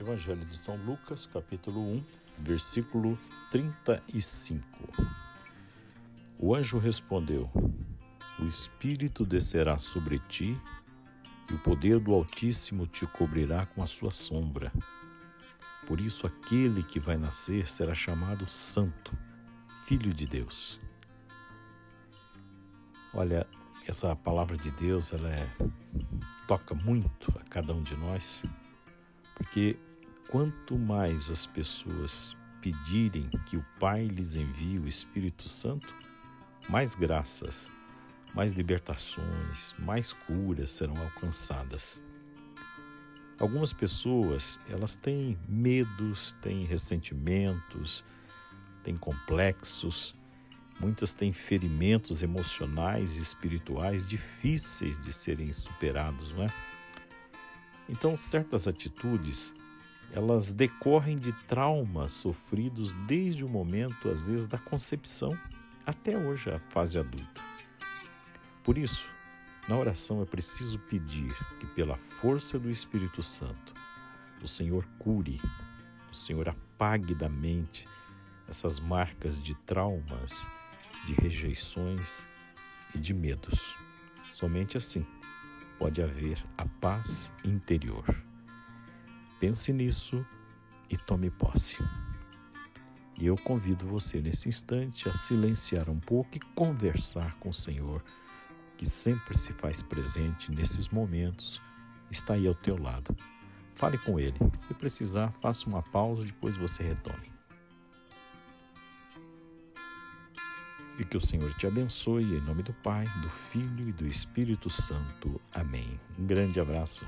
Evangelho de São Lucas, capítulo 1, versículo 35. O anjo respondeu: O Espírito descerá sobre ti, e o poder do Altíssimo te cobrirá com a sua sombra. Por isso, aquele que vai nascer será chamado Santo, Filho de Deus. Olha, essa palavra de Deus, ela é, toca muito a cada um de nós, porque quanto mais as pessoas pedirem que o Pai lhes envie o Espírito Santo, mais graças, mais libertações, mais curas serão alcançadas. Algumas pessoas, elas têm medos, têm ressentimentos, têm complexos, muitas têm ferimentos emocionais e espirituais difíceis de serem superados, não é? Então, certas atitudes elas decorrem de traumas sofridos desde o momento, às vezes, da concepção até hoje, a fase adulta. Por isso, na oração é preciso pedir que, pela força do Espírito Santo, o Senhor cure, o Senhor apague da mente essas marcas de traumas, de rejeições e de medos. Somente assim pode haver a paz interior. Pense nisso e tome posse. E eu convido você nesse instante a silenciar um pouco e conversar com o Senhor, que sempre se faz presente nesses momentos, está aí ao teu lado. Fale com Ele. Se precisar, faça uma pausa, depois você retome. E que o Senhor te abençoe em nome do Pai, do Filho e do Espírito Santo. Amém. Um grande abraço.